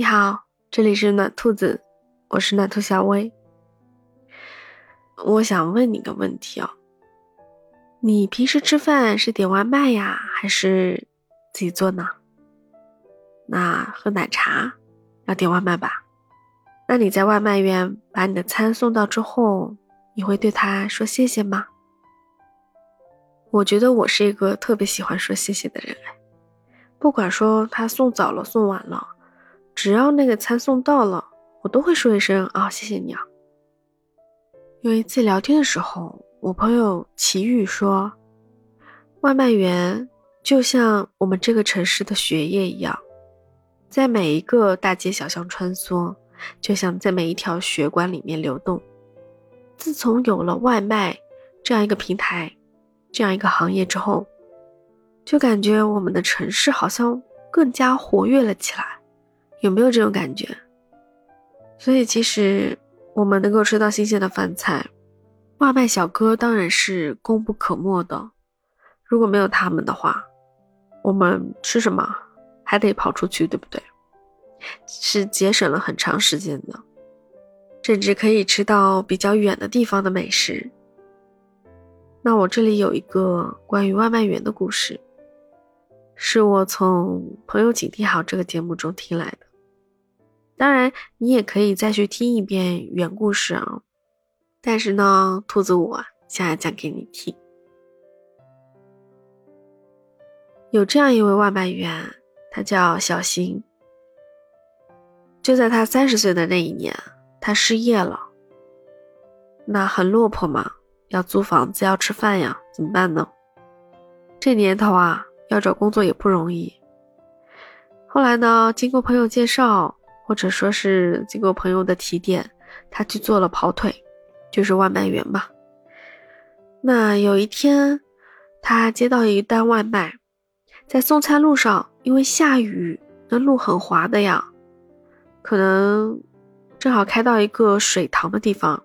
你好，这里是暖兔子，我是暖兔小薇。我想问你个问题哦，你平时吃饭是点外卖呀，还是自己做呢？那喝奶茶要点外卖吧？那你在外卖员把你的餐送到之后，你会对他说谢谢吗？我觉得我是一个特别喜欢说谢谢的人哎，不管说他送早了送晚了。只要那个餐送到了，我都会说一声啊，谢谢你啊。有一次聊天的时候，我朋友齐豫说，外卖员就像我们这个城市的血液一样，在每一个大街小巷穿梭，就像在每一条血管里面流动。自从有了外卖这样一个平台，这样一个行业之后，就感觉我们的城市好像更加活跃了起来。有没有这种感觉？所以其实我们能够吃到新鲜的饭菜，外卖小哥当然是功不可没的。如果没有他们的话，我们吃什么还得跑出去，对不对？是节省了很长时间的，甚至可以吃到比较远的地方的美食。那我这里有一个关于外卖员的故事，是我从朋友警惕好这个节目中听来的。当然，你也可以再去听一遍原故事啊。但是呢，兔子我现在讲给你听。有这样一位外卖员，他叫小新。就在他三十岁的那一年，他失业了。那很落魄嘛，要租房子，要吃饭呀，怎么办呢？这年头啊，要找工作也不容易。后来呢，经过朋友介绍。或者说是经过朋友的提点，他去做了跑腿，就是外卖员嘛。那有一天，他接到一单外卖，在送餐路上，因为下雨，那路很滑的呀，可能正好开到一个水塘的地方，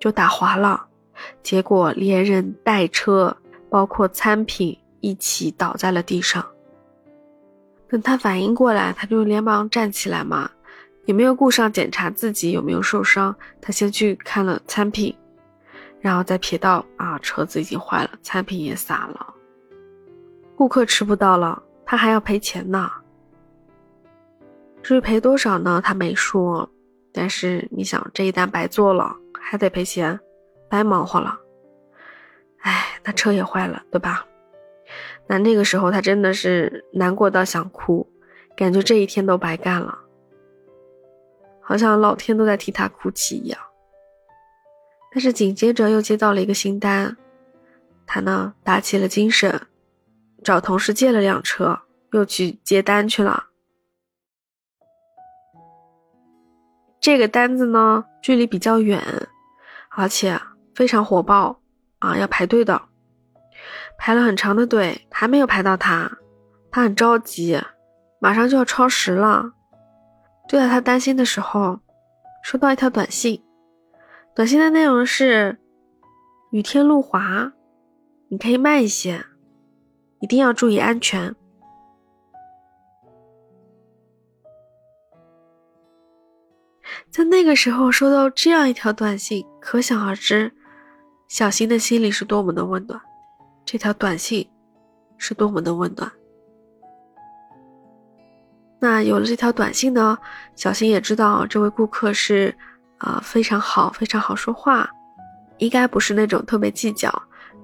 就打滑了，结果连人带车，包括餐品一起倒在了地上。等他反应过来，他就连忙站起来嘛。也没有顾上检查自己有没有受伤，他先去看了餐品，然后再瞥到啊，车子已经坏了，餐品也洒了，顾客吃不到了，他还要赔钱呢。至于赔多少呢？他没说。但是你想，这一单白做了，还得赔钱，白忙活了。哎，那车也坏了，对吧？那那个时候他真的是难过到想哭，感觉这一天都白干了。好像老天都在替他哭泣一样。但是紧接着又接到了一个新单，他呢打起了精神，找同事借了辆车，又去接单去了。这个单子呢距离比较远，而且非常火爆啊，要排队的，排了很长的队，还没有排到他，他很着急，马上就要超时了。就在他担心的时候，收到一条短信。短信的内容是：“雨天路滑，你可以慢一些，一定要注意安全。”在那个时候收到这样一条短信，可想而知，小新的心里是多么的温暖。这条短信是多么的温暖。那有了这条短信呢，小新也知道这位顾客是，啊非常好，非常好说话，应该不是那种特别计较，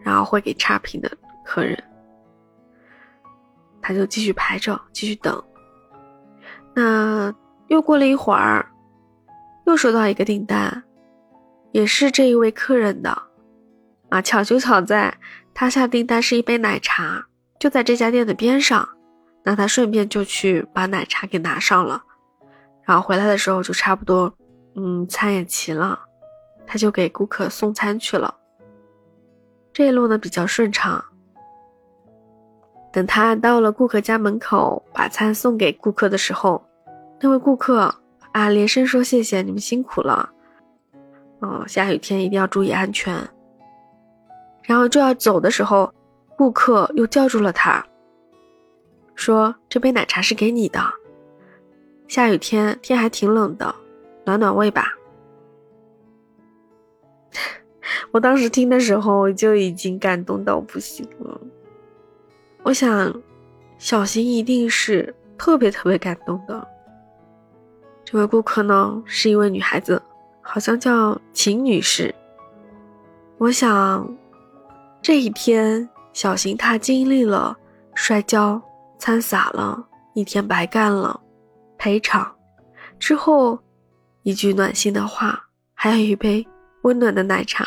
然后会给差评的客人。他就继续排着，继续等。那又过了一会儿，又收到一个订单，也是这一位客人的，啊巧就巧在他下订单是一杯奶茶，就在这家店的边上。那他顺便就去把奶茶给拿上了，然后回来的时候就差不多，嗯，餐也齐了，他就给顾客送餐去了。这一路呢比较顺畅。等他到了顾客家门口，把餐送给顾客的时候，那位顾客啊连声说谢谢，你们辛苦了，哦，下雨天一定要注意安全。然后就要走的时候，顾客又叫住了他。说这杯奶茶是给你的，下雨天，天还挺冷的，暖暖胃吧。我当时听的时候就已经感动到不行了。我想，小新一定是特别特别感动的。这位顾客呢，是一位女孩子，好像叫秦女士。我想，这一天，小新她经历了摔跤、餐洒了一天白干了，赔偿之后，一句暖心的话，还有一杯温暖的奶茶。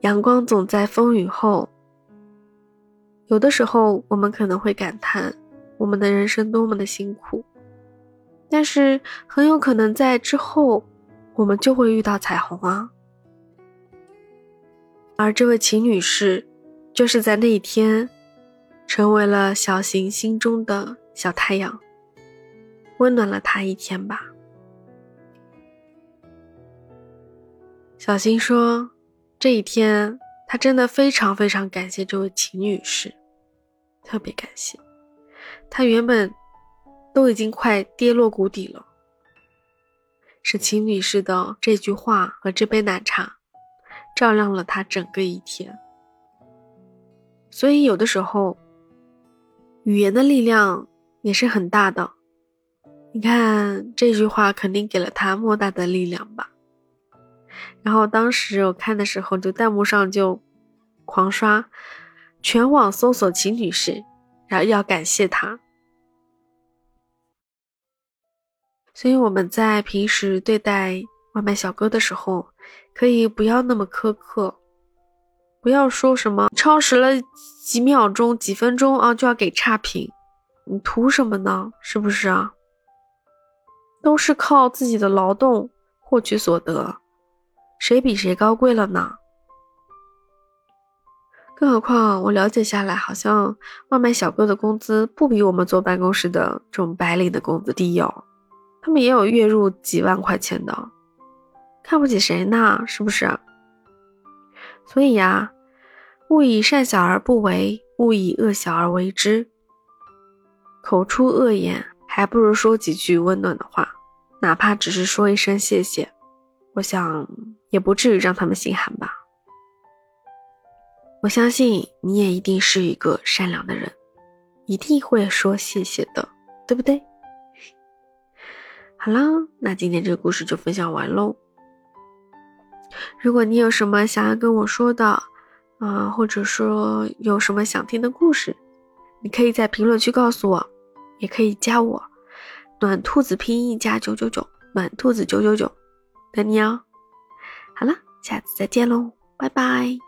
阳光总在风雨后。有的时候，我们可能会感叹我们的人生多么的辛苦，但是很有可能在之后，我们就会遇到彩虹啊。而这位秦女士，就是在那一天，成为了小新心中的小太阳，温暖了他一天吧。小新说，这一天他真的非常非常感谢这位秦女士，特别感谢。他原本都已经快跌落谷底了，是秦女士的这句话和这杯奶茶。照亮了他整个一天，所以有的时候，语言的力量也是很大的。你看这句话肯定给了他莫大的力量吧。然后当时我看的时候，就弹幕上就狂刷，全网搜索秦女士，然后要感谢她。所以我们在平时对待外卖小哥的时候。可以不要那么苛刻，不要说什么超时了几秒钟、几分钟啊就要给差评，你图什么呢？是不是啊？都是靠自己的劳动获取所得，谁比谁高贵了呢？更何况我了解下来，好像外卖小哥的工资不比我们坐办公室的这种白领的工资低哦，他们也有月入几万块钱的。看不起谁呢？是不是？所以呀，勿以善小而不为，勿以恶小而为之。口出恶言，还不如说几句温暖的话，哪怕只是说一声谢谢，我想也不至于让他们心寒吧。我相信你也一定是一个善良的人，一定会说谢谢的，对不对？好啦，那今天这个故事就分享完喽。如果你有什么想要跟我说的，啊，或者说有什么想听的故事，你可以在评论区告诉我，也可以加我，暖兔子拼音加九九九，暖兔子九九九，等你哦。好了，下次再见喽，拜拜。